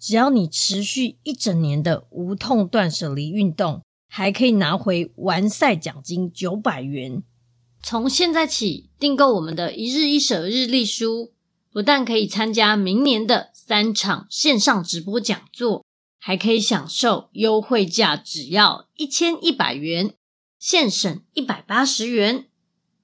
只要你持续一整年的无痛断舍离运动，还可以拿回完赛奖金九百元。从现在起订购我们的一日一舍日历书，不但可以参加明年的三场线上直播讲座，还可以享受优惠价，只要一千一百元，现省一百八十元。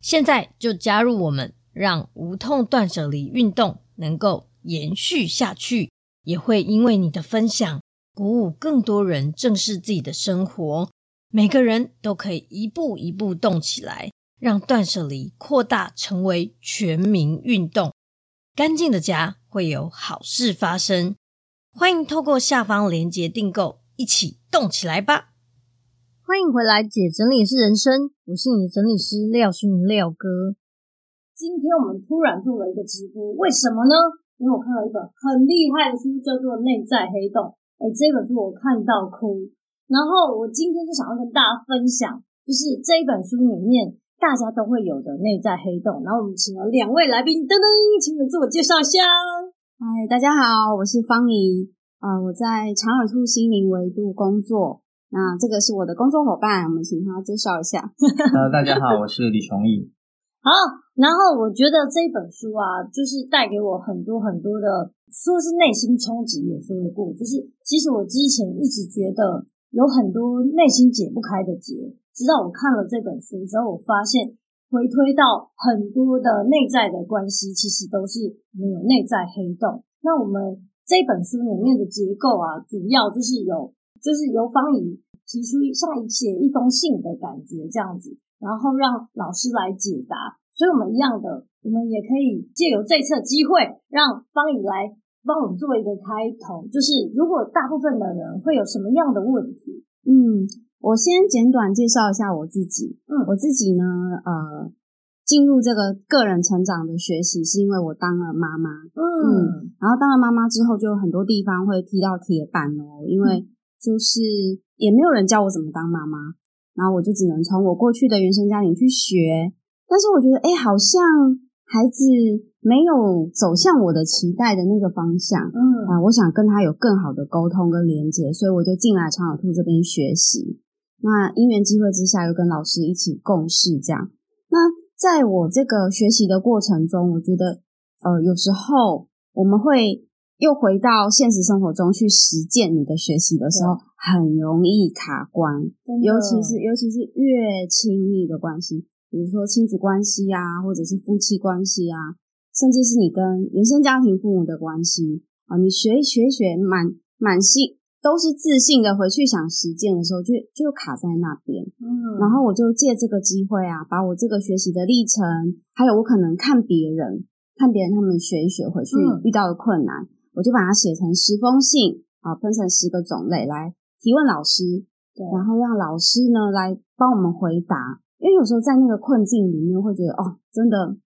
现在就加入我们，让无痛断舍离运动能够延续下去。也会因为你的分享，鼓舞更多人正视自己的生活。每个人都可以一步一步动起来，让断舍离扩大成为全民运动。干净的家会有好事发生。欢迎透过下方链接订购，一起动起来吧！欢迎回来，姐整理是人生，我是你的整理师廖星云廖哥。今天我们突然做了一个直播，为什么呢？因为我看到一本很厉害的书，叫做《内在黑洞》。哎，这本书我看到哭。然后我今天就想要跟大家分享，就是这一本书里面大家都会有的内在黑洞。然后我们请了两位来宾，噔噔，请你们自我介绍一下。嗨，大家好，我是方怡，呃，我在长耳兔心灵维度工作。那这个是我的工作伙伴，我们请他介绍一下。呃，大家好，我是李崇义。好，然后我觉得这本书啊，就是带给我很多很多的，说是内心冲击也说得过。就是其实我之前一直觉得有很多内心解不开的结，直到我看了这本书之后，我发现回推到很多的内在的关系，其实都是没有内在黑洞。那我们这本书里面的结构啊，主要就是有，就是由方怡提出像写一封信的感觉这样子。然后让老师来解答，所以我们一样的，我们也可以借由这次的机会，让芳宜来帮我们做一个开头。就是如果大部分的人会有什么样的问题？嗯，我先简短介绍一下我自己。嗯，我自己呢，呃，进入这个个人成长的学习，是因为我当了妈妈。嗯，嗯，然后当了妈妈之后，就很多地方会踢到铁板哦，因为就是也没有人教我怎么当妈妈。然后我就只能从我过去的原生家庭去学，但是我觉得，哎，好像孩子没有走向我的期待的那个方向，嗯啊，我想跟他有更好的沟通跟连接，所以我就进来长耳兔这边学习。那因缘机会之下，又跟老师一起共事，这样。那在我这个学习的过程中，我觉得，呃，有时候我们会。又回到现实生活中去实践你的学习的时候，很容易卡关，尤其是尤其是越亲密的关系，比如说亲子关系啊，或者是夫妻关系啊，甚至是你跟原生家庭父母的关系啊，你学一学学满满心都是自信的回去想实践的时候，就就卡在那边。嗯，然后我就借这个机会啊，把我这个学习的历程，还有我可能看别人，看别人他们学一学回去遇到的困难，嗯、我就把它写成十封信啊，分成十个种类来提问老师，对，然后让老师呢来帮我们回答。因为有时候在那个困境里面，会觉得哦，真的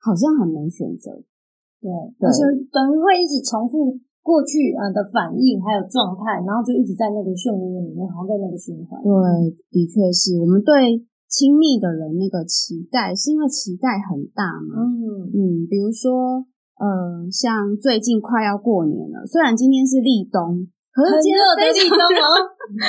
好像很难选择。对，而且等于会一直重复。过去啊的反应还有状态，然后就一直在那个漩涡里面，好像在那个循环。对，的确是我们对亲密的人那个期待，是因为期待很大嘛。嗯嗯，比如说，呃，像最近快要过年了，虽然今天是立冬，可是今天非常热。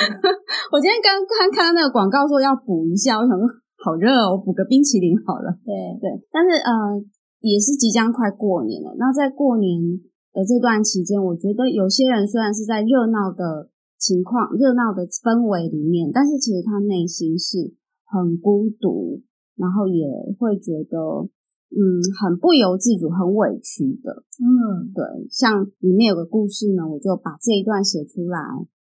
我今天刚刚看到那个广告说要补一下，我想说好热哦，我补个冰淇淋好了。对对，但是呃，也是即将快过年了，那在过年。的这段期间，我觉得有些人虽然是在热闹的情况、热闹的氛围里面，但是其实他内心是很孤独，然后也会觉得嗯很不由自主、很委屈的。嗯，对。像里面有个故事呢，我就把这一段写出来，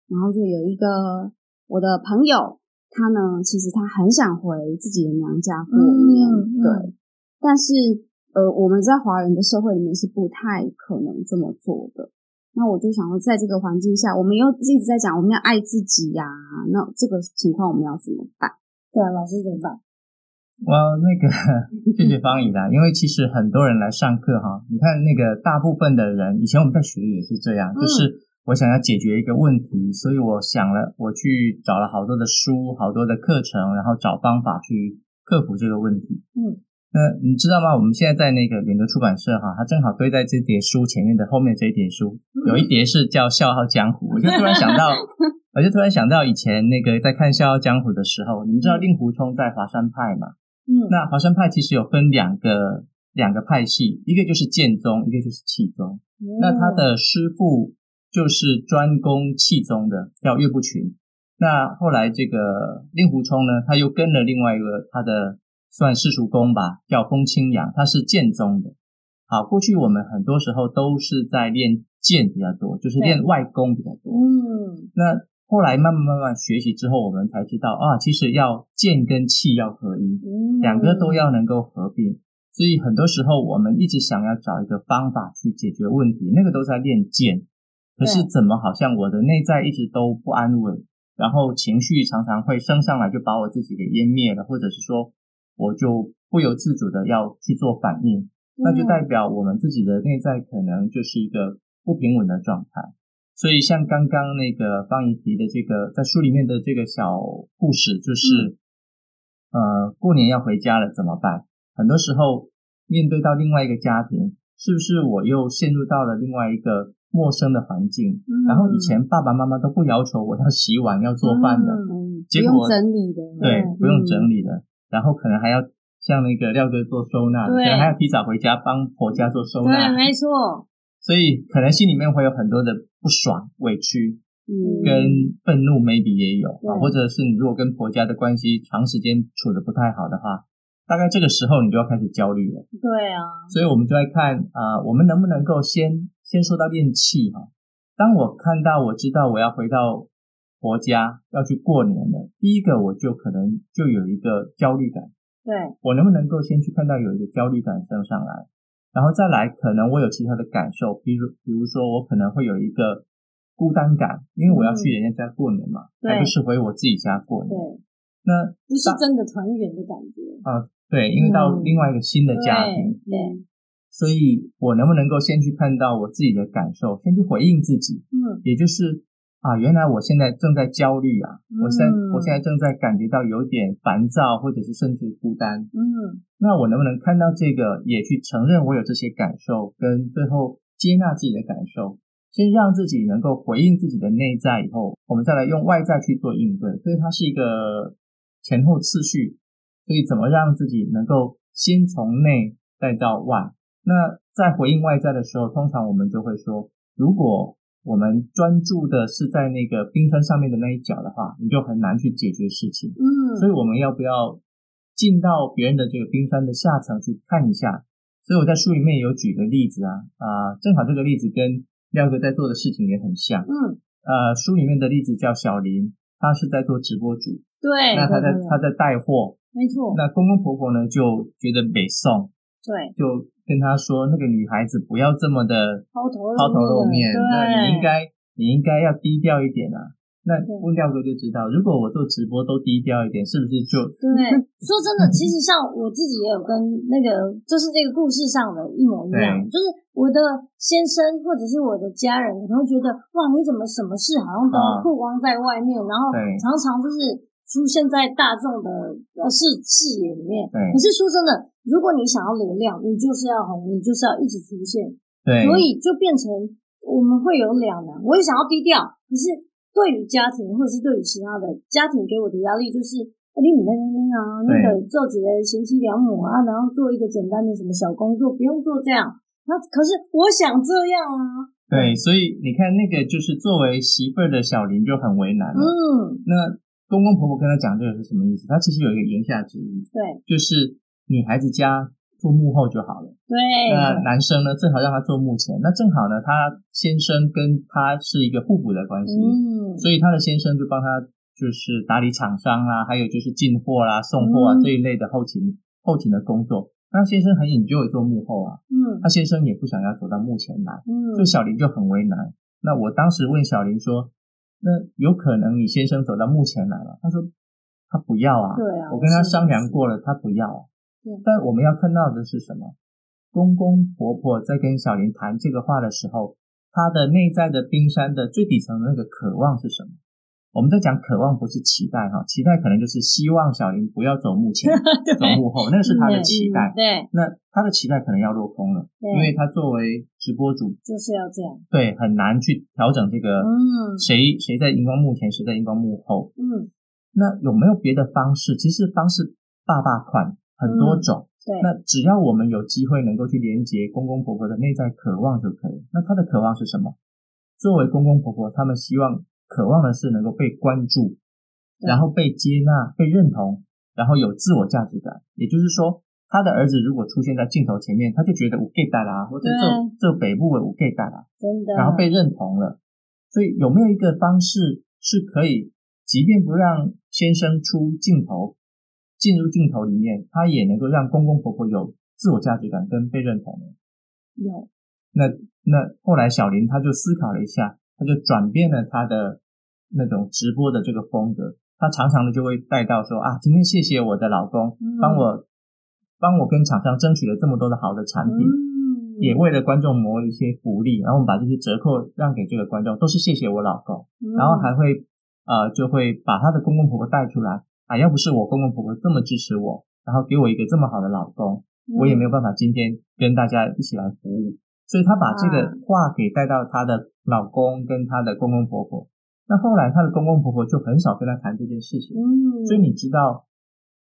然后就有一个我的朋友，他呢其实他很想回自己的娘家过年，嗯嗯、对，但是。呃，我们在华人的社会里面是不太可能这么做的。那我就想说，在这个环境下，我们又一直在讲我们要爱自己呀、啊。那这个情况我们要怎么办？对啊，老师怎么办？我、那个谢谢方怡啦，因为其实很多人来上课哈，你看那个大部分的人，以前我们在学也是这样，就是我想要解决一个问题，所以我想了，我去找了好多的书，好多的课程，然后找方法去克服这个问题。嗯。那你知道吗？我们现在在那个远德出版社哈，它正好堆在这叠书前面的后面这一叠书，有一叠是叫《笑傲江湖》，我就突然想到，我就突然想到以前那个在看《笑傲江湖》的时候，你们知道令狐冲在华山派嘛？嗯，那华山派其实有分两个两个派系，一个就是剑宗，一个就是气宗。那他的师傅就是专攻气宗的，叫岳不群。那后来这个令狐冲呢，他又跟了另外一个他的。算世俗公吧，叫风清扬，他是剑宗的。好，过去我们很多时候都是在练剑比较多，就是练外功比较多。嗯，那后来慢慢慢慢学习之后，我们才知道啊，其实要剑跟气要合一，两个都要能够合并。所以很多时候我们一直想要找一个方法去解决问题，那个都在练剑。可是怎么好像我的内在一直都不安稳，然后情绪常常会升上来，就把我自己给湮灭了，或者是说。我就不由自主的要去做反应，那就代表我们自己的内在可能就是一个不平稳的状态。所以像刚刚那个方怡提的这个在书里面的这个小故事，就是呃过年要回家了怎么办？很多时候面对到另外一个家庭，是不是我又陷入到了另外一个陌生的环境？然后以前爸爸妈妈都不要求我要洗碗要做饭的，结果不用整理的，对，不用整理的。然后可能还要像那个廖哥做收纳，对可能还要提早回家帮婆家做收纳。对，没错。所以可能心里面会有很多的不爽、委屈，嗯，跟愤怒，maybe 也有啊。或者是你如果跟婆家的关系长时间处的不太好的话，大概这个时候你就要开始焦虑了。对啊。所以我们就来看啊、呃，我们能不能够先先说到练气哈？当我看到我知道我要回到。婆家要去过年了，第一个我就可能就有一个焦虑感。对，我能不能够先去看到有一个焦虑感升上来，然后再来可能我有其他的感受，比如比如说我可能会有一个孤单感，因为我要去人家家过年嘛，而、嗯、不是回我自己家过年。对，那不是真的团圆的感觉啊。对，因为到另外一个新的家庭，嗯、对，所以我能不能够先去看到我自己的感受，先去回应自己？嗯，也就是。啊，原来我现在正在焦虑啊！我现在我现在正在感觉到有点烦躁，或者是甚至孤单。嗯，那我能不能看到这个，也去承认我有这些感受，跟最后接纳自己的感受，先让自己能够回应自己的内在以后，我们再来用外在去做应对。所以它是一个前后次序。所以怎么让自己能够先从内再到外？那在回应外在的时候，通常我们就会说，如果。我们专注的是在那个冰川上面的那一角的话，你就很难去解决事情。嗯，所以我们要不要进到别人的这个冰川的下层去看一下？所以我在书里面有举个例子啊，啊，正好这个例子跟廖哥在做的事情也很像。嗯，呃，书里面的例子叫小林，他是在做直播主，对，那他在他在带货，没错。那公公婆婆呢就觉得北宋，对，就跟他说，那个女孩子不要这么的抛头抛头露面，那你应该你应该要低调一点啊。那问调哥就知道，如果我做直播都低调一点，是不是就对？说真的，其实像我自己也有跟那个，就是这个故事上的一模一样，就是我的先生或者是我的家人，可能会觉得哇，你怎么什么事好像都曝光在外面，啊、然后常常就是出现在大众的视视野里面。对。可是说真的，如果你想要流量，你就是要红，你就是要一直出现。对。所以就变成我们会有两难，我也想要低调，可是。对于家庭，或者是对于其他的家庭给我的压力，就是你你那那啊，那个做几个贤妻良母啊，然后做一个简单的什么小工作，不用做这样。那可是我想这样啊。对，所以你看，那个就是作为媳妇儿的小林就很为难了。嗯。那公公婆婆跟他讲这个是什么意思？他其实有一个言下之意。对。就是女孩子家。做幕后就好了。对，那男生呢，正好让他做幕前。那正好呢，他先生跟他是一个互补的关系，嗯，所以他的先生就帮他就是打理厂商啊，还有就是进货啦、送货啊、嗯、这一类的后勤后勤的工作。那先生很 enjoy 做幕后啊，嗯，他先生也不想要走到幕前来，嗯，所以小林就很为难。那我当时问小林说：“那有可能你先生走到幕前来了？”他说：“他不要啊，对啊，我跟他商量过了，他不要啊。”但我们要看到的是什么？公公婆婆在跟小林谈这个话的时候，他的内在的冰山的最底层的那个渴望是什么？我们在讲渴望，不是期待哈，期待可能就是希望小林不要走幕前，走幕后，那个是他的期待。对，那他的期待可能要落空了，因为他作为直播主就是要这样，对，很难去调整这个，嗯，谁谁在荧光幕前，谁在荧光幕后，嗯，那有没有别的方式？其实方式大大款。很多种，嗯，对，那只要我们有机会能够去连接公公婆婆的内在渴望就可以。那他的渴望是什么？作为公公婆婆，他们希望、渴望的是能够被关注，然后被接纳、被认同，然后有自我价值感。也就是说，他的儿子如果出现在镜头前面，他就觉得我 get 到啦，或者这这北部的我 get 到啦，真的，然后被认同了。所以有没有一个方式是可以，即便不让先生出镜头？进入镜头里面，他也能够让公公婆婆有自我价值感跟被认同的。有。那那后来小林他就思考了一下，他就转变了他的那种直播的这个风格。他常常的就会带到说啊，今天谢谢我的老公，帮我帮我跟厂商争取了这么多的好的产品，也为了观众谋一些福利，然后我们把这些折扣让给这个观众，都是谢谢我老公。然后还会呃就会把他的公公婆婆带出来。啊，要不是我公公婆婆这么支持我，然后给我一个这么好的老公，嗯、我也没有办法今天跟大家一起来服务。所以她把这个话给带到她的老公跟她的公公婆婆。那后来她的公公婆婆就很少跟她谈这件事情。嗯，所以你知道，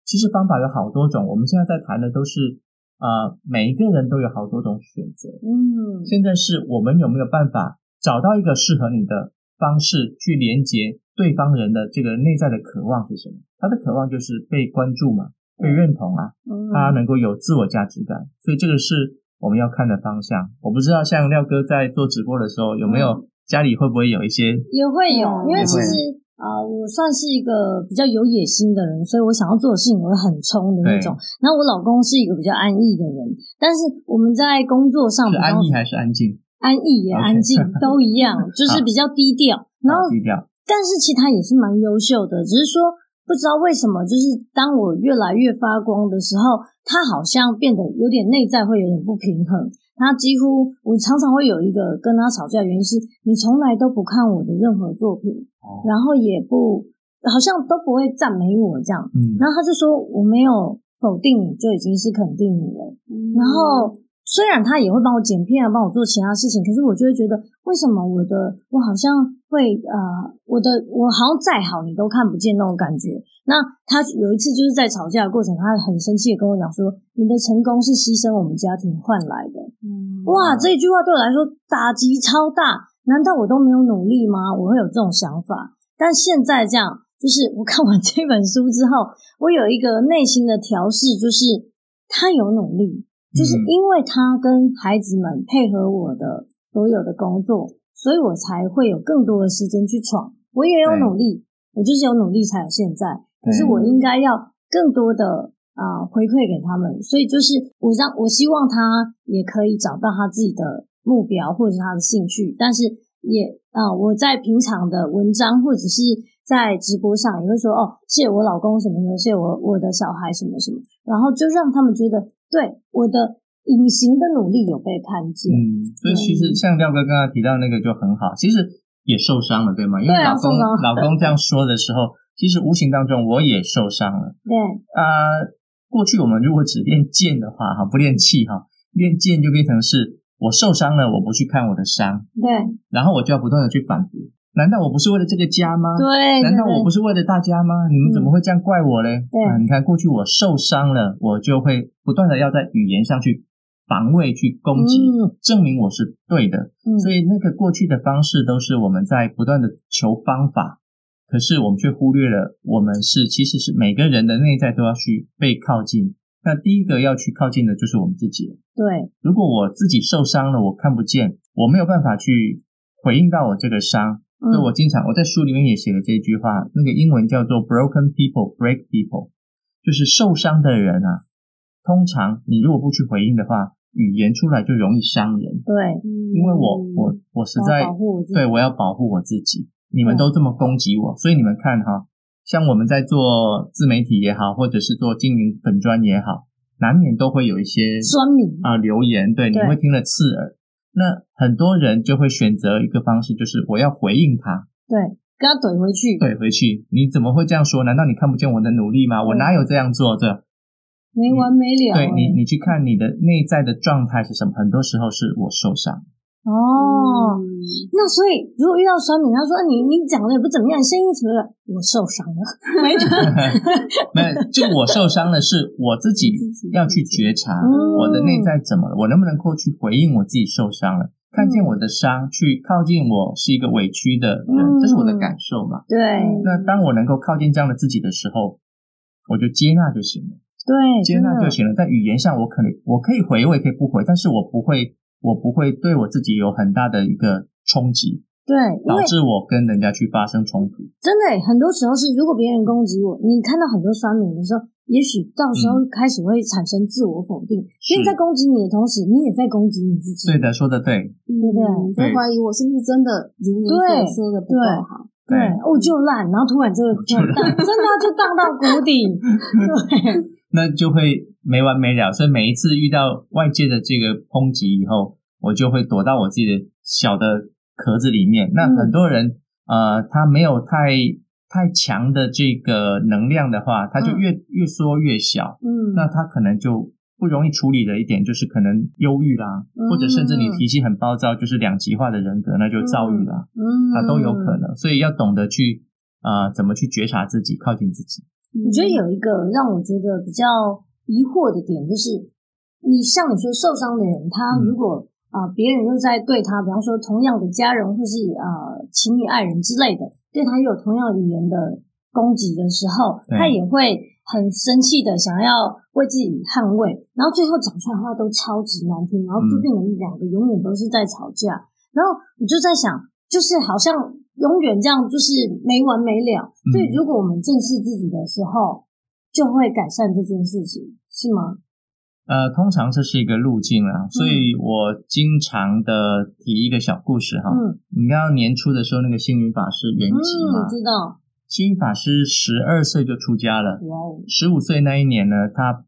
其实方法有好多种。我们现在在谈的都是，呃，每一个人都有好多种选择。嗯，现在是我们有没有办法找到一个适合你的方式去连接对方人的这个内在的渴望是什么？他的渴望就是被关注嘛，被认同啊，他能够有自我价值感，所以这个是我们要看的方向。我不知道像廖哥在做直播的时候，有没有家里会不会有一些？也会有，因为其实啊、呃，我算是一个比较有野心的人，所以我想要做的事情我会很冲的那种。然后我老公是一个比较安逸的人，但是我们在工作上是安逸还是安静？安逸也安静 都一样，就是比较低调。然后低调，但是其实他也是蛮优秀的，只是说。不知道为什么，就是当我越来越发光的时候，他好像变得有点内在会有点不平衡。他几乎，我常常会有一个跟他吵架的原因是，你从来都不看我的任何作品，然后也不好像都不会赞美我这样。嗯，然后他就说我没有否定你就已经是肯定你了。嗯，然后。虽然他也会帮我剪片啊，帮我做其他事情，可是我就会觉得，为什么我的我好像会呃，我的我好像再好你都看不见那种感觉。那他有一次就是在吵架的过程，他很生气的跟我讲说：“你的成功是牺牲我们家庭换来的。”嗯，哇，这一句话对我来说打击超大。难道我都没有努力吗？我会有这种想法。但现在这样，就是我看完这本书之后，我有一个内心的调试，就是他有努力。就是因为他跟孩子们配合我的所有的工作，所所以我才会有更多的时间去闯。我也有努力，我就是有努力才有现在。可是我应该要更多的啊、呃、回馈给他们，所以就是我让我希望他也可以找到他自己的目标或者是他的兴趣，但是也啊、呃、我在平常的文章或者是在直播上也会说哦，谢谢我老公什么什么谢我我的小孩什么什么，然后就让他们觉得对我的隐形的努力有被看见。嗯，所以其实像廖哥刚刚提到那个就很好，其实。也受伤了，对吗？因为老公老公这样说的时候，其实无形当中我也受伤了。对啊、呃，过去我们如果只练剑的话，哈，不练气哈，练剑就变成是我受伤了，我不去看我的伤，对，然后我就要不断的去反驳。难道我不是为了这个家吗？对，难道我不是为了大家吗？你们怎么会这样怪我嘞？对、啊，你看过去我受伤了，我就会不断的要在语言上去。防卫去攻击，嗯，证明我是对的，嗯，所以那个过去的方式都是我们在不断的求方法，可是我们却忽略了，我们是其实是每个人的内在都要去被靠近。那第一个要去靠近的就是我们自己。对，如果我自己受伤了，我看不见，我没有办法去回应到我这个伤，嗯，所以我经常我在书里面也写了这句话，那个英文叫做 “broken people break people”，就是受伤的人啊。通常你如果不去回应的话，语言出来就容易伤人。对，因为我我我实在我对我要保护我自己。你们都这么攻击我，所以你们看哈，像我们在做自媒体也好，或者是做经营粉专也好，难免都会有一些酸民啊留言，对，你会听了刺耳。那很多人就会选择一个方式，就是我要回应他，对，跟他怼回去，怼回去。你怎么会这样说？难道你看不见我的努力吗？我哪有这样做这？没完没了。对你，你去看你的内在的状态是什么？很多时候是我受伤。哦，那所以如果遇到酸民，他说你你讲的也不怎么样，声音什么的，我受伤了。没 错，没有，就我受伤的，是我自己要去觉察我的内在怎么了，我能不能够去回应我自己受伤了，看见我的伤，去靠近我是一个委屈的人，这是我的感受嘛？对。那当我能够靠近这样的自己的时候，我就接纳就行了。对，接纳就行了。在语言上，我可能我可以回，我也可以不回，但是我不会，我不会对我自己有很大的一个冲击，对，导致我跟人家去发生冲突。真的，很多时候是，如果别人攻击我，你看到很多酸民的时候，也许到时候开始会产生自我否定，因为在攻击你的同时，你也在攻击你自己。对的，说的对，对不对？你在怀疑我是不是真的如你所说的不够好。对，哦，就烂，然后突然就会就荡，真的就荡到谷底。对。那就会没完没了，所以每一次遇到外界的这个抨击以后，我就会躲到我自己的小的壳子里面。那很多人，嗯、呃，他没有太太强的这个能量的话，他就越、嗯、越缩越小。嗯，那他可能就不容易处理的一点就是可能忧郁啦，嗯、或者甚至你脾气很暴躁，就是两极化的人格，那就躁郁啦。嗯，啊，都有可能。所以要懂得去啊、呃，怎么去觉察自己，靠近自己。我觉得有一个让我觉得比较疑惑的点，就是你像你说受伤的人，他如果啊、呃、别人又在对他，比方说同样的家人或是啊情侣爱人之类的，对他又有同样语言的攻击的时候，他也会很生气的想要为自己捍卫，然后最后讲出来的话都超级难听，然后就变成两个永远都是在吵架。然后我就在想，就是好像。永远这样就是没完没了，所以如果我们正视自己的时候，就会改善这件事情，是吗？呃，通常这是一个路径啊，所以我经常的提一个小故事哈。嗯，你刚刚年初的时候，那个星云法师圆寂嘛，嗯，知道。星云法师十二岁就出家了，哇哦，十五岁那一年呢，他。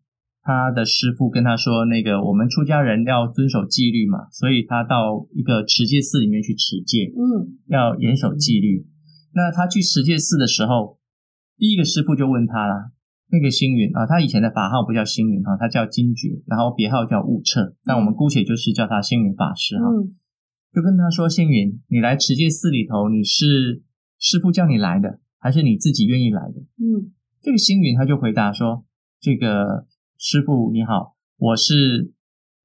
他的师父跟他说：“那个，我们出家人要遵守纪律嘛，所以他到一个持戒寺里面去持戒，嗯，要严守纪律。那他去持戒寺的时候，第一个师父就问他了，那个星云啊，他以前的法号不叫星云哈，他叫金觉，然后别号叫悟彻，但我们姑且就是叫他星云法师哈，嗯，就跟他说：星云，你来持戒寺里头，你是师傅叫你来的，还是你自己愿意来的？嗯，这个星云他就回答说：这个。”师傅你好，我是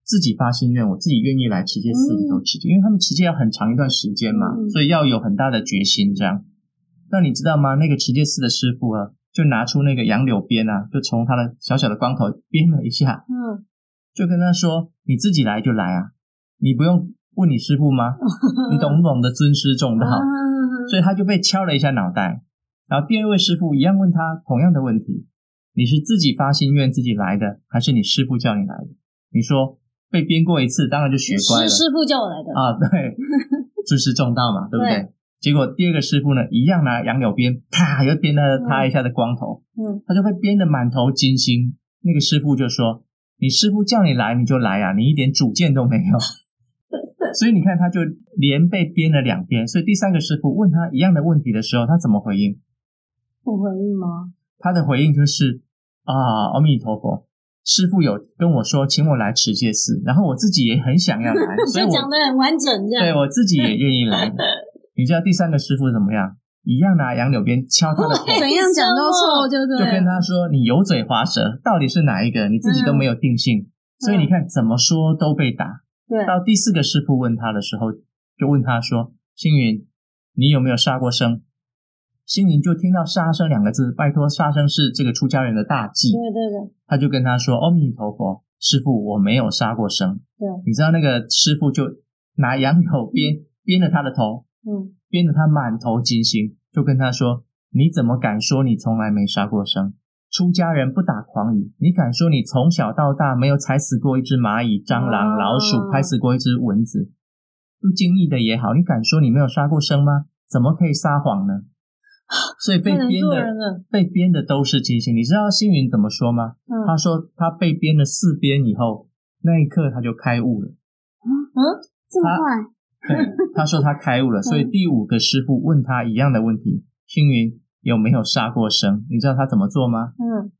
自己发心愿，我自己愿意来持戒寺里头持戒，嗯，因为他们持戒要很长一段时间嘛，嗯，所以要有很大的决心这样。那你知道吗？那个持戒寺的师傅啊，就拿出那个杨柳鞭啊，就从他的小小的光头鞭了一下，嗯，就跟他说：“你自己来就来啊，你不用问你师傅吗？你懂不懂得尊师重道？所以他就被敲了一下脑袋。然后第二位师傅一样问他同样的问题：你是自己发心愿自己来的，还是你师傅叫你来的？你说被鞭过一次，当然就学乖了。是师傅叫我来的啊，对，尊师重道嘛，对不对？对结果第二个师傅呢，一样拿杨柳鞭，啪，又鞭了他一下的光头，嗯，他就被鞭得满头金星。那个师傅就说：“你师傅叫你来，你就来啊，你一点主见都没有。” 所以你看，他就连被鞭了两鞭。所以第三个师傅问他一样的问题的时候，他怎么回应？不回应吗？他的回应就是：“啊，阿弥陀佛，师傅有跟我说，请我来持戒寺，然后我自己也很想要来，所以讲的很完整，这样对我自己也愿意来。”你知道第三个师傅怎么样？一样拿杨柳鞭敲他的头，怎样讲都错，就对。就跟他说：“你油嘴滑舌，到底是哪一个？你自己都没有定性。嗯”所以你看，怎么说都被打。对。到第四个师傅问他的时候，就问他说：“星云，你有没有杀过生？”星云就听到“杀生”两个字，拜托，杀生是这个出家人的大忌。对对对。他就跟他说：“阿弥陀佛，师傅，我没有杀过生。”对。你知道那个师傅就拿杨柳鞭鞭了他的头。嗯，鞭得他满头金星，就跟他说：“你怎么敢说你从来没杀过生？出家人不打诳语，你敢说你从小到大没有踩死过一只蚂蚁、蟑螂、老鼠，拍死过一只蚊子？不经意的也好，你敢说你没有杀过生吗？怎么可以撒谎呢？所以被编的被编的都是金星。你知道星云怎么说吗？嗯、他说他被编了四编以后，那一刻他就开悟了。嗯嗯，这么快？对，他说他开悟了，所以第五个师傅问他一样的问题：星云有没有杀过生？你知道他怎么做吗？嗯，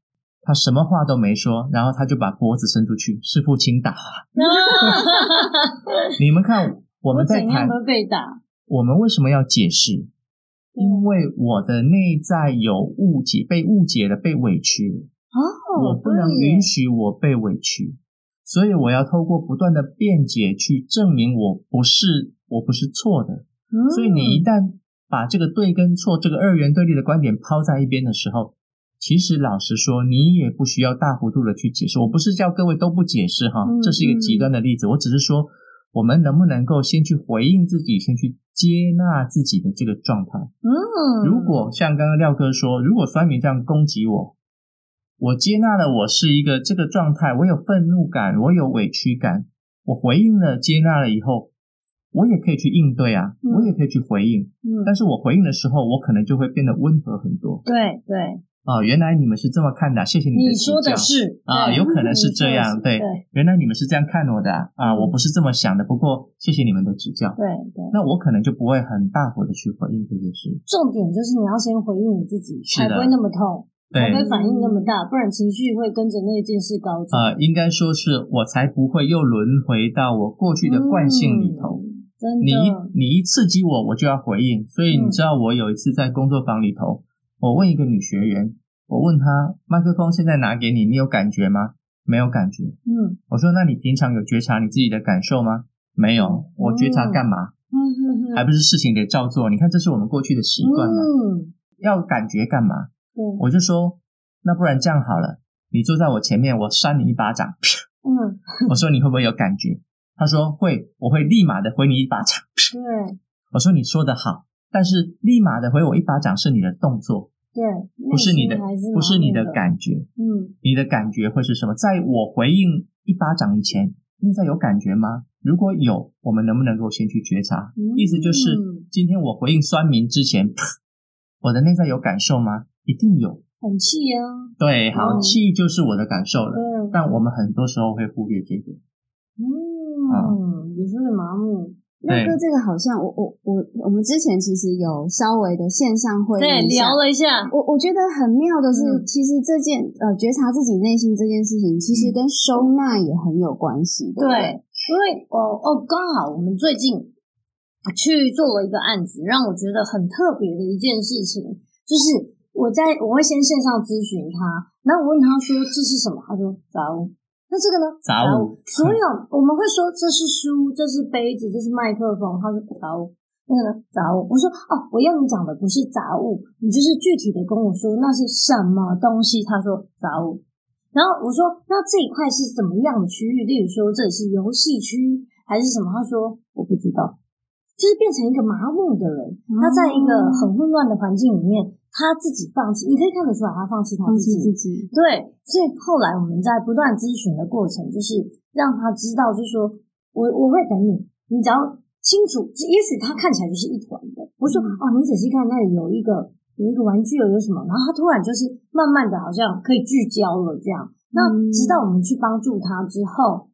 他什么话都没说，然后他就把脖子伸出去，师傅请打。你们看，我们在谈我被打，我们为什么要解释？因为我的内在有误解，被误解了，被委屈了。哦，我不能允许我被委屈。所以我要透过不断的辩解去证明我不是我不是错的。嗯。所以你一旦把这个对跟错这个二元对立的观点抛在一边的时候，其实老实说，你也不需要大幅度的去解释。我不是叫各位都不解释哈，这是一个极端的例子。我只是说，我们能不能够先去回应自己，先去接纳自己的这个状态。嗯。如果像刚刚廖哥说，如果酸民这样攻击我。我接纳了，我是一个这个状态，我有愤怒感，我有委屈感，我回应了，接纳了以后，我也可以去应对啊，嗯、我也可以去回应，嗯，但是我回应的时候，我可能就会变得温和很多。对对，啊，原来你们是这么看的，谢谢你的指教。你说的是。啊，有可能是这样，对，原来你们是这样看我的啊，我不是这么想的，不过谢谢你们的指教。对对，那我可能就不会很大火的去回应这件事。重点就是你要先回应你自己，才不会那么痛。才会反应那么大，不然情绪会跟着那件事高涨。啊、呃，应该说是我才不会又轮回到我过去的惯性里头。嗯、真的，你一你一刺激我，我就要回应。所以你知道，我有一次在工作坊里头，我问一个女学员，我问她麦克风现在拿给你，你有感觉吗？没有感觉。嗯，我说那你平常有觉察你自己的感受吗？没有。我觉察干嘛？还不是事情得照做。你看，这是我们过去的习惯嘛。嗯，要感觉干嘛？对，我就说，那不然这样好了，你坐在我前面，我扇你一巴掌。嗯，我说你会不会有感觉？他说会，我会立马的回你一巴掌。对，我说你说的好，但是立马的回我一巴掌是你的动作，对，不是你的，是不是你的感觉。嗯，你的感觉会是什么？在我回应一巴掌以前，内在有感觉吗？如果有，我们能不能够先去觉察？嗯，意思就是，今天我回应酸民之前。我的内在有感受吗？一定有，很气啊。对，好，气、嗯、就是我的感受了。对，但我们很多时候会忽略这个。嗯，也是麻木。那哥，这个好像我我我我们之前其实有稍微的线上会对聊了一下。我我觉得很妙的是，嗯、其实这件呃觉察自己内心这件事情，其实跟收纳也很有关系的。对，因为哦哦，刚好我们最近。去做了一个案子，让我觉得很特别的一件事情，就是我在我会先线上咨询他，然后我问他说这是什么，他说杂物。那这个呢？杂物。所有我们会说这是书，这是杯子，这是麦克风，他说杂物。那个呢？杂物。我说哦，我要你讲的不是杂物，你就是具体的跟我说那是什么东西。他说杂物。然后我说那这一块是怎么样的区域？例如说这里是游戏区。还还是什么？他说我不知道，就是变成一个麻木的人。他在一个很混乱的环境里面，他自己放弃，你可以看得出来，他放弃他自己。自己对，所以后来我们在不断咨询的过程，就是让他知道，就是说我我会等你，你只要清楚，也许他看起来就是一团的。我说哦，你仔细看，那里有一个有一个玩具，有一个什么？然后他突然就是慢慢的，好像可以聚焦了这样。那直到我们去帮助他之后，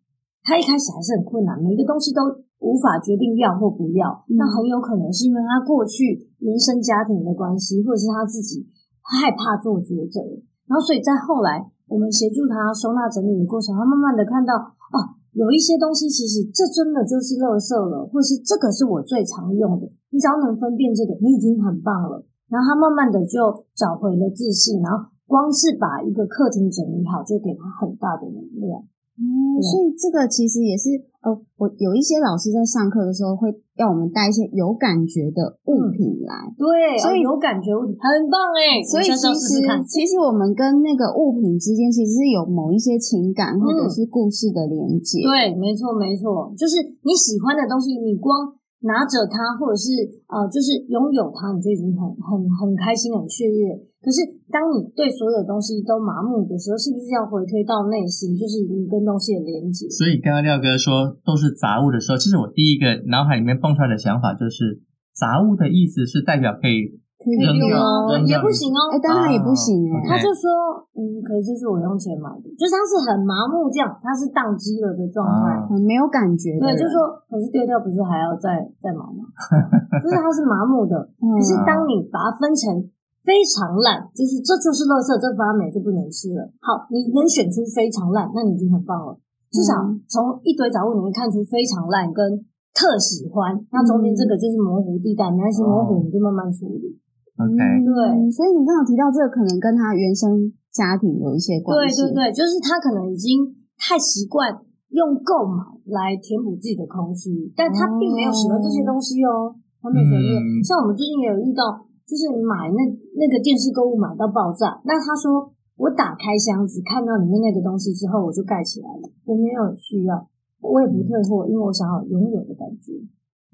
他一开始还是很困难，每一个东西都无法决定要或不要。那很有可能是因为他过去原生家庭的关系，或者是他自己害怕做抉择。然后，所以在后来我们协助他收纳整理的过程，他慢慢的看到哦，有一些东西其实这真的就是垃圾了，或是这个是我最常用的。你只要能分辨这个，你已经很棒了。然后他慢慢的就找回了自信，然后。光是把一个客厅整理好，就给他很大的能量。嗯，所以这个其实也是，呃，我有一些老师在上课的时候会要我们带一些有感觉的物品来。嗯、对，所以有感觉物品很棒哎。所以其实其实我们跟那个物品之间其实是有某一些情感或者是故事的连接。嗯、对，没错没错，就是你喜欢的东西，你光。拿着它，或者是呃，就是拥有它，你就已经很很很开心、很雀跃。可是，当你对所有东西都麻木的时候，是不是要回推到内心，就是你跟东西的连接？所以，刚刚廖哥说都是杂物的时候，其实我第一个脑海里面蹦出来的想法就是，杂物的意思是代表可以。可以扔哦也不行哦，哎，当然也不行哎。他就说，嗯，可是这是我用钱买的，就是他是很麻木这样，他是宕机了的状态，很没有感觉。对，就是说，可是丢掉不是还要再再买吗？就是他是麻木的。可是当你把它分成非常烂，就是这就是垃圾，这发霉就不能吃了。好，你能选出非常烂，那你已经很棒了。至少从一堆杂物里面看出非常烂跟特喜欢，那中间这个就是模糊地带，没关系，模糊你就慢慢处理。OK，对，所以你刚刚提到这个，可能跟他原生家庭有一些关系。对对对，就是他可能已经太习惯用购买来填补自己的空虚，但他并没有喜欢这些东西哦。他没有觉得，像我们最近也有遇到，就是买那那个电视购物买到爆炸，那他说我打开箱子看到里面那个东西之后，我就盖起来了，我没有需要，我也不退货，因为我想要拥有的感觉。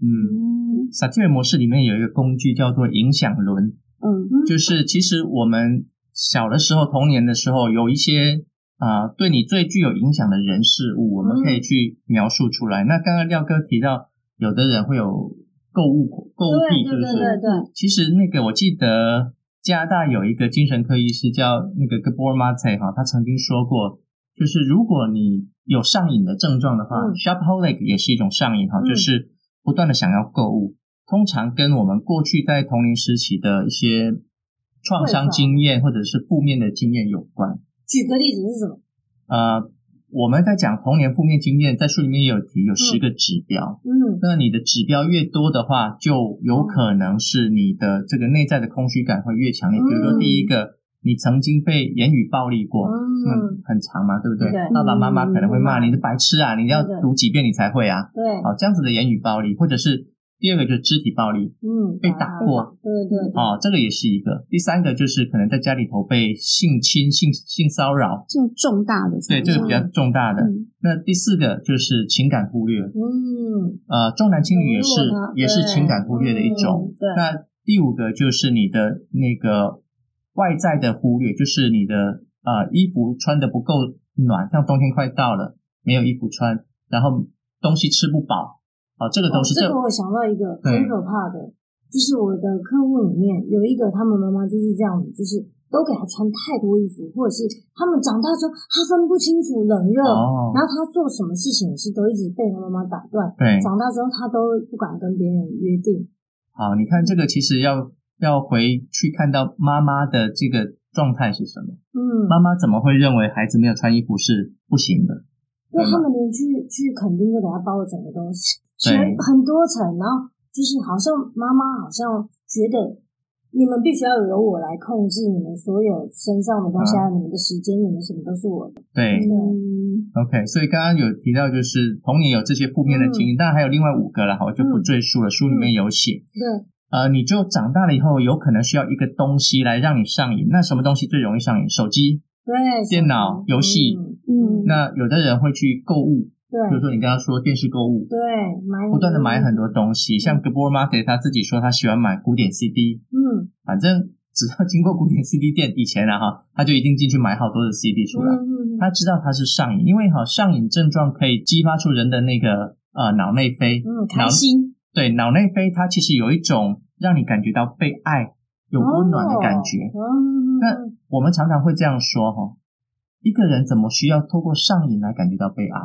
嗯，萨提尔模式里面有一个工具叫做影响轮，嗯，就是其实我们小的时候、童年的时候，有一些啊、呃、对你最具有影响的人事物，我们可以去描述出来。嗯、那刚刚廖哥提到，有的人会有购物购物癖，是不是？对对对。其实那个我记得加拿大有一个精神科医师叫那个 Gabor Mate 哈，他曾经说过，就是如果你有上瘾的症状的话、嗯、，Shopaholic 也是一种上瘾哈，就是。不断的想要购物，通常跟我们过去在童年时期的一些创伤经验或者是负面的经验有关。举个例子是什么？呃，我们在讲童年负面经验，在书里面也有提，有十个指标。嗯，那你的指标越多的话，就有可能是你的这个内在的空虚感会越强烈。嗯、比如说，第一个，你曾经被言语暴力过，嗯，很长嘛，对不对？对，爸爸妈妈可能会骂你是白痴啊，你要读几遍你才会啊。对，好，这样子的言语暴力，或者是第二个就是肢体暴力，嗯，被打过，对对，哦，这个也是一个。第三个就是可能在家里头被性侵、性性骚扰，这重大的，对，这个比较重大的。那第四个就是情感忽略，嗯，呃，重男轻女也是也是情感忽略的一种。对，那第五个就是你的那个。外在的忽略，就是你的呃衣服穿的不够暖，像冬天快到了，没有衣服穿，然后东西吃不饱，啊，这个都是这。哦，这个我想到一个很可怕的，就是我的客户里面有一个，他们妈妈就是这样子，就是都给他穿太多衣服，或者是他们长大之后他分不清楚冷热，哦，然后他做什么事情也是都一直被他妈妈打断，对，长大之后他都不敢跟别人约定。好，你看这个其实要。要回去看到妈妈的这个状态是什么？嗯，妈妈怎么会认为孩子没有穿衣服是不行的？因为他们连去去垦丁都给他包了整个东西，全很多层，然后就是好像妈妈好像觉得你们必须要由我来控制你们所有身上的东西，还有你们的时间，你们什么都是我的。对，嗯，OK，所以刚刚有提到就是童年有这些负面的经历，当然还有另外五个了，我就不赘述了，书里面有写。对。呃，你就长大了以后，有可能需要一个东西来让你上瘾。那什么东西最容易上瘾？手机、对，电脑、游戏。嗯，那有的人会去购物，对，比如说你刚刚说电视购物，对，买不断的买很多东西，像 Gabor Mate 他自己说他喜欢买古典 CD，嗯，反正只要经过古典 CD 店，以前啊哈，他就一定进去买好多的 CD 出来，嗯，他知道他是上瘾，因为哈上瘾症状可以激发出人的那个呃脑内啡，嗯，开心，对，脑内啡它其实有一种让你感觉到被爱、有温暖的感觉，那我们常常会这样说哈，一个人怎么需要透过上瘾来感觉到被爱？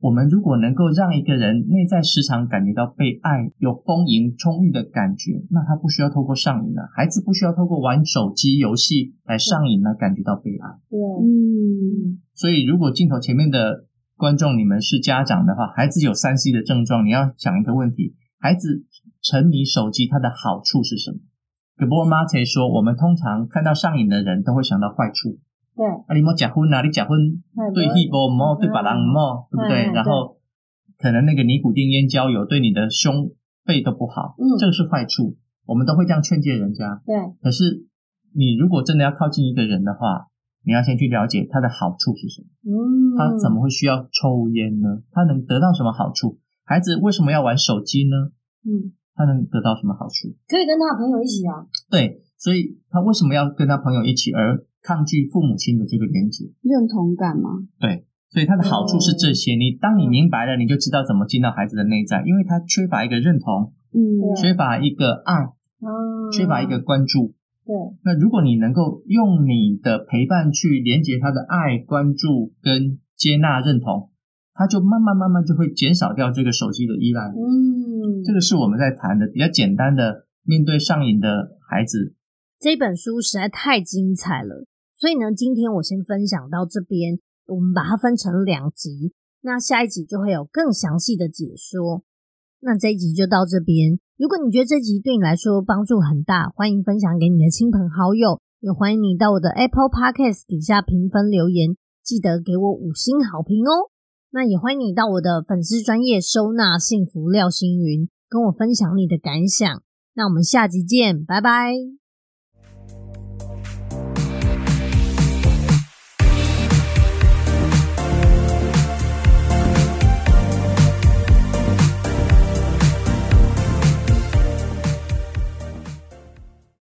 我们如果能够让一个人内在时常感觉到被爱、有丰盈充裕的感觉，那他不需要透过上瘾了。孩子不需要透过玩手机游戏来上瘾来感觉到被爱。对，嗯。所以，如果镜头前面的观众你们是家长的话，孩子有三 C 的症状，你要想一个问题：孩子沉迷手机，它的好处是什么？Gabor Mate 说，我们通常看到上瘾的人都会想到坏处。对，啊，你莫结婚啊，你结婚对一波莫对把人莫，对不对？然后可能那个尼古丁烟焦油对你的胸肺都不好，嗯，这个是坏处，我们都会这样劝诫人家。对，可是你如果真的要靠近一个人的话，你要先去了解他的好处是什么。嗯，他怎么会需要抽烟呢？他能得到什么好处？孩子为什么要玩手机呢？嗯，他能得到什么好处？可以跟他朋友一起啊。对，所以他为什么要跟他朋友一起而？抗拒父母亲的这个连接，认同感吗？对，所以他的好处是这些。你当你明白了，你就知道怎么进到孩子的内在，因为他缺乏一个认同，嗯，缺乏一个爱，嗯，缺乏一个关注。对，那如果你能够用你的陪伴去连接他的爱、关注跟接纳、认同，他就慢慢慢慢就会减少掉这个手机的依赖。嗯，这个是我们在谈的比较简单的面对上瘾的孩子。这本书实在太精彩了。所以呢，今天我先分享到这边，我们把它分成两集，那下一集就会有更详细的解说。那这一集就到这边。如果你觉得这集对你来说帮助很大，欢迎分享给你的亲朋好友，也欢迎你到我的 Apple Podcast 底下评分留言，记得给我五星好评哦。那也欢迎你到我的粉丝专业收纳幸福廖星云，跟我分享你的感想。那我们下集见，拜拜。